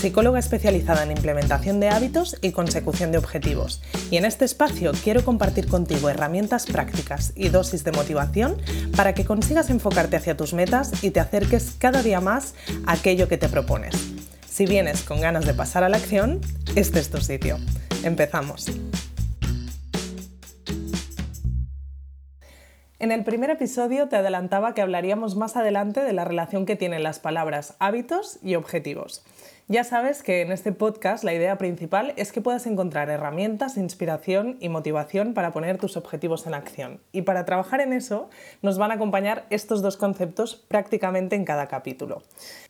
psicóloga especializada en implementación de hábitos y consecución de objetivos. Y en este espacio quiero compartir contigo herramientas prácticas y dosis de motivación para que consigas enfocarte hacia tus metas y te acerques cada día más a aquello que te propones. Si vienes con ganas de pasar a la acción, este es tu sitio. Empezamos. En el primer episodio te adelantaba que hablaríamos más adelante de la relación que tienen las palabras hábitos y objetivos. Ya sabes que en este podcast la idea principal es que puedas encontrar herramientas, inspiración y motivación para poner tus objetivos en acción. Y para trabajar en eso nos van a acompañar estos dos conceptos prácticamente en cada capítulo.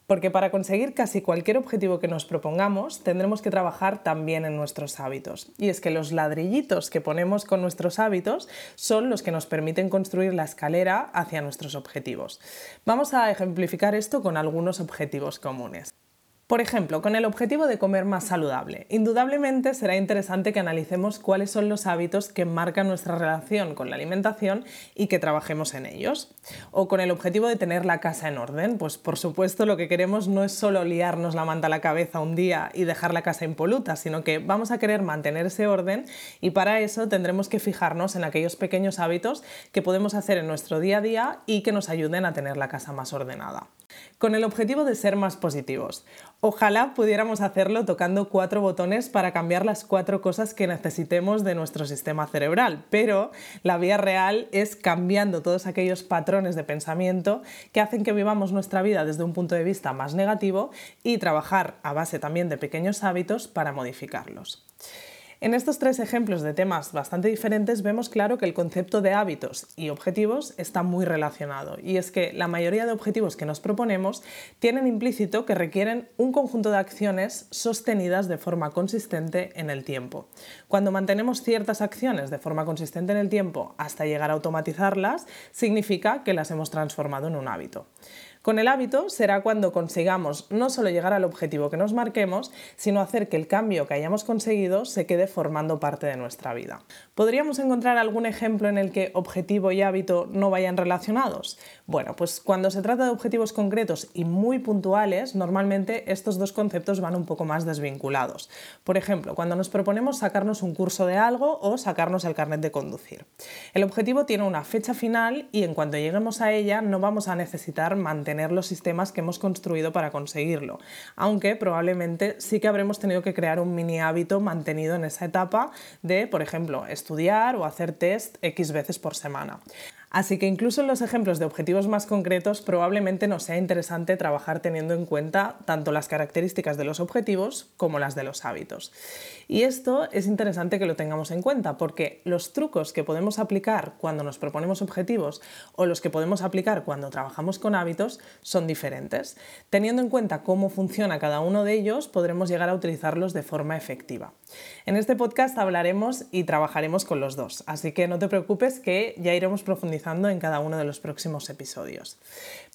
Porque para conseguir casi cualquier objetivo que nos propongamos tendremos que trabajar también en nuestros hábitos. Y es que los ladrillitos que ponemos con nuestros hábitos son los que nos permiten construir la escalera hacia nuestros objetivos. Vamos a ejemplificar esto con algunos objetivos comunes. Por ejemplo, con el objetivo de comer más saludable, indudablemente será interesante que analicemos cuáles son los hábitos que marcan nuestra relación con la alimentación y que trabajemos en ellos. O con el objetivo de tener la casa en orden, pues por supuesto lo que queremos no es solo liarnos la manta a la cabeza un día y dejar la casa impoluta, sino que vamos a querer mantener ese orden y para eso tendremos que fijarnos en aquellos pequeños hábitos que podemos hacer en nuestro día a día y que nos ayuden a tener la casa más ordenada con el objetivo de ser más positivos. Ojalá pudiéramos hacerlo tocando cuatro botones para cambiar las cuatro cosas que necesitemos de nuestro sistema cerebral, pero la vía real es cambiando todos aquellos patrones de pensamiento que hacen que vivamos nuestra vida desde un punto de vista más negativo y trabajar a base también de pequeños hábitos para modificarlos. En estos tres ejemplos de temas bastante diferentes vemos claro que el concepto de hábitos y objetivos está muy relacionado y es que la mayoría de objetivos que nos proponemos tienen implícito que requieren un conjunto de acciones sostenidas de forma consistente en el tiempo. Cuando mantenemos ciertas acciones de forma consistente en el tiempo hasta llegar a automatizarlas, significa que las hemos transformado en un hábito. Con el hábito será cuando consigamos no solo llegar al objetivo que nos marquemos, sino hacer que el cambio que hayamos conseguido se quede formando parte de nuestra vida. ¿Podríamos encontrar algún ejemplo en el que objetivo y hábito no vayan relacionados? Bueno, pues cuando se trata de objetivos concretos y muy puntuales, normalmente estos dos conceptos van un poco más desvinculados. Por ejemplo, cuando nos proponemos sacarnos un curso de algo o sacarnos el carnet de conducir. El objetivo tiene una fecha final y en cuanto lleguemos a ella no vamos a necesitar mantener tener los sistemas que hemos construido para conseguirlo, aunque probablemente sí que habremos tenido que crear un mini hábito mantenido en esa etapa de, por ejemplo, estudiar o hacer test X veces por semana. Así que incluso en los ejemplos de objetivos más concretos probablemente nos sea interesante trabajar teniendo en cuenta tanto las características de los objetivos como las de los hábitos. Y esto es interesante que lo tengamos en cuenta porque los trucos que podemos aplicar cuando nos proponemos objetivos o los que podemos aplicar cuando trabajamos con hábitos son diferentes. Teniendo en cuenta cómo funciona cada uno de ellos, podremos llegar a utilizarlos de forma efectiva. En este podcast hablaremos y trabajaremos con los dos, así que no te preocupes que ya iremos profundizando en cada uno de los próximos episodios.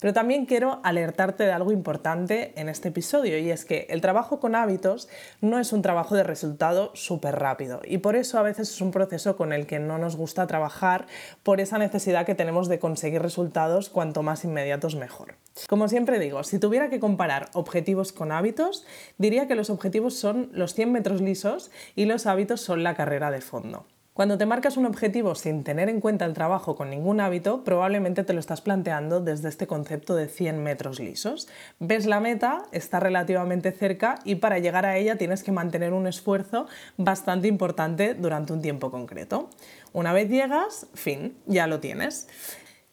Pero también quiero alertarte de algo importante en este episodio y es que el trabajo con hábitos no es un trabajo de resultado súper rápido y por eso a veces es un proceso con el que no nos gusta trabajar por esa necesidad que tenemos de conseguir resultados cuanto más inmediatos mejor. Como siempre digo, si tuviera que comparar objetivos con hábitos, diría que los objetivos son los 100 metros lisos y los hábitos son la carrera de fondo. Cuando te marcas un objetivo sin tener en cuenta el trabajo con ningún hábito, probablemente te lo estás planteando desde este concepto de 100 metros lisos. Ves la meta, está relativamente cerca y para llegar a ella tienes que mantener un esfuerzo bastante importante durante un tiempo concreto. Una vez llegas, fin, ya lo tienes.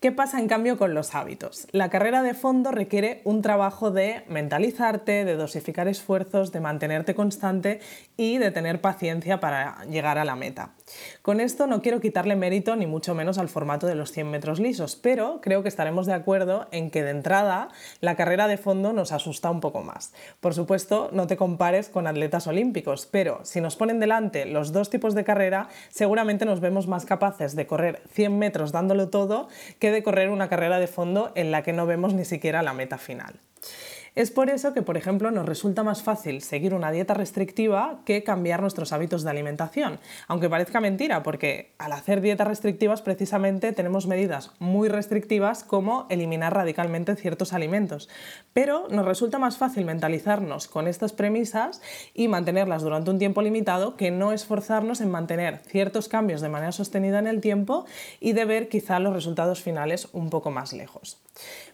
¿Qué pasa en cambio con los hábitos? La carrera de fondo requiere un trabajo de mentalizarte, de dosificar esfuerzos, de mantenerte constante y de tener paciencia para llegar a la meta. Con esto no quiero quitarle mérito ni mucho menos al formato de los 100 metros lisos, pero creo que estaremos de acuerdo en que de entrada la carrera de fondo nos asusta un poco más. Por supuesto, no te compares con atletas olímpicos, pero si nos ponen delante los dos tipos de carrera, seguramente nos vemos más capaces de correr 100 metros dándolo todo que de correr una carrera de fondo en la que no vemos ni siquiera la meta final. Es por eso que, por ejemplo, nos resulta más fácil seguir una dieta restrictiva que cambiar nuestros hábitos de alimentación. Aunque parezca mentira, porque al hacer dietas restrictivas precisamente tenemos medidas muy restrictivas como eliminar radicalmente ciertos alimentos. Pero nos resulta más fácil mentalizarnos con estas premisas y mantenerlas durante un tiempo limitado que no esforzarnos en mantener ciertos cambios de manera sostenida en el tiempo y de ver quizá los resultados finales un poco más lejos.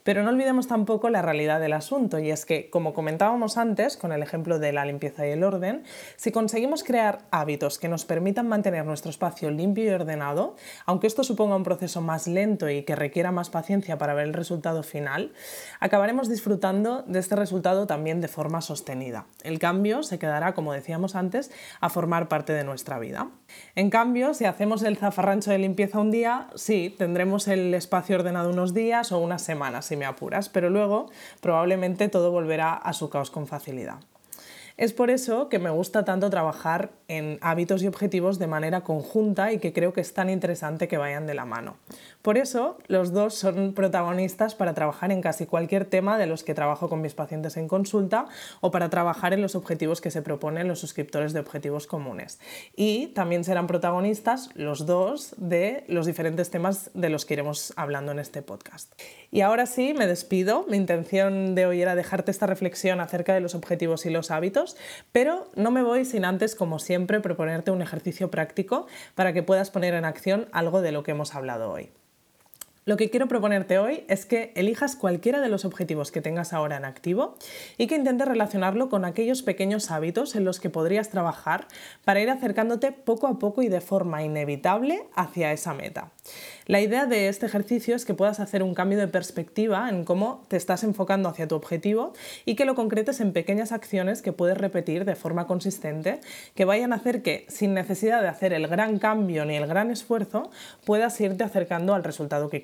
Pero no olvidemos tampoco la realidad del asunto, es que, como comentábamos antes con el ejemplo de la limpieza y el orden, si conseguimos crear hábitos que nos permitan mantener nuestro espacio limpio y ordenado, aunque esto suponga un proceso más lento y que requiera más paciencia para ver el resultado final, acabaremos disfrutando de este resultado también de forma sostenida. El cambio se quedará, como decíamos antes, a formar parte de nuestra vida. En cambio, si hacemos el zafarrancho de limpieza un día, sí, tendremos el espacio ordenado unos días o unas semanas, si me apuras, pero luego probablemente todo volverá a su caos con facilidad. Es por eso que me gusta tanto trabajar en hábitos y objetivos de manera conjunta y que creo que es tan interesante que vayan de la mano. Por eso, los dos son protagonistas para trabajar en casi cualquier tema de los que trabajo con mis pacientes en consulta o para trabajar en los objetivos que se proponen los suscriptores de objetivos comunes. Y también serán protagonistas los dos de los diferentes temas de los que iremos hablando en este podcast. Y ahora sí, me despido. Mi intención de hoy era dejarte esta reflexión acerca de los objetivos y los hábitos pero no me voy sin antes, como siempre, proponerte un ejercicio práctico para que puedas poner en acción algo de lo que hemos hablado hoy. Lo que quiero proponerte hoy es que elijas cualquiera de los objetivos que tengas ahora en activo y que intentes relacionarlo con aquellos pequeños hábitos en los que podrías trabajar para ir acercándote poco a poco y de forma inevitable hacia esa meta. La idea de este ejercicio es que puedas hacer un cambio de perspectiva en cómo te estás enfocando hacia tu objetivo y que lo concretes en pequeñas acciones que puedes repetir de forma consistente que vayan a hacer que, sin necesidad de hacer el gran cambio ni el gran esfuerzo, puedas irte acercando al resultado que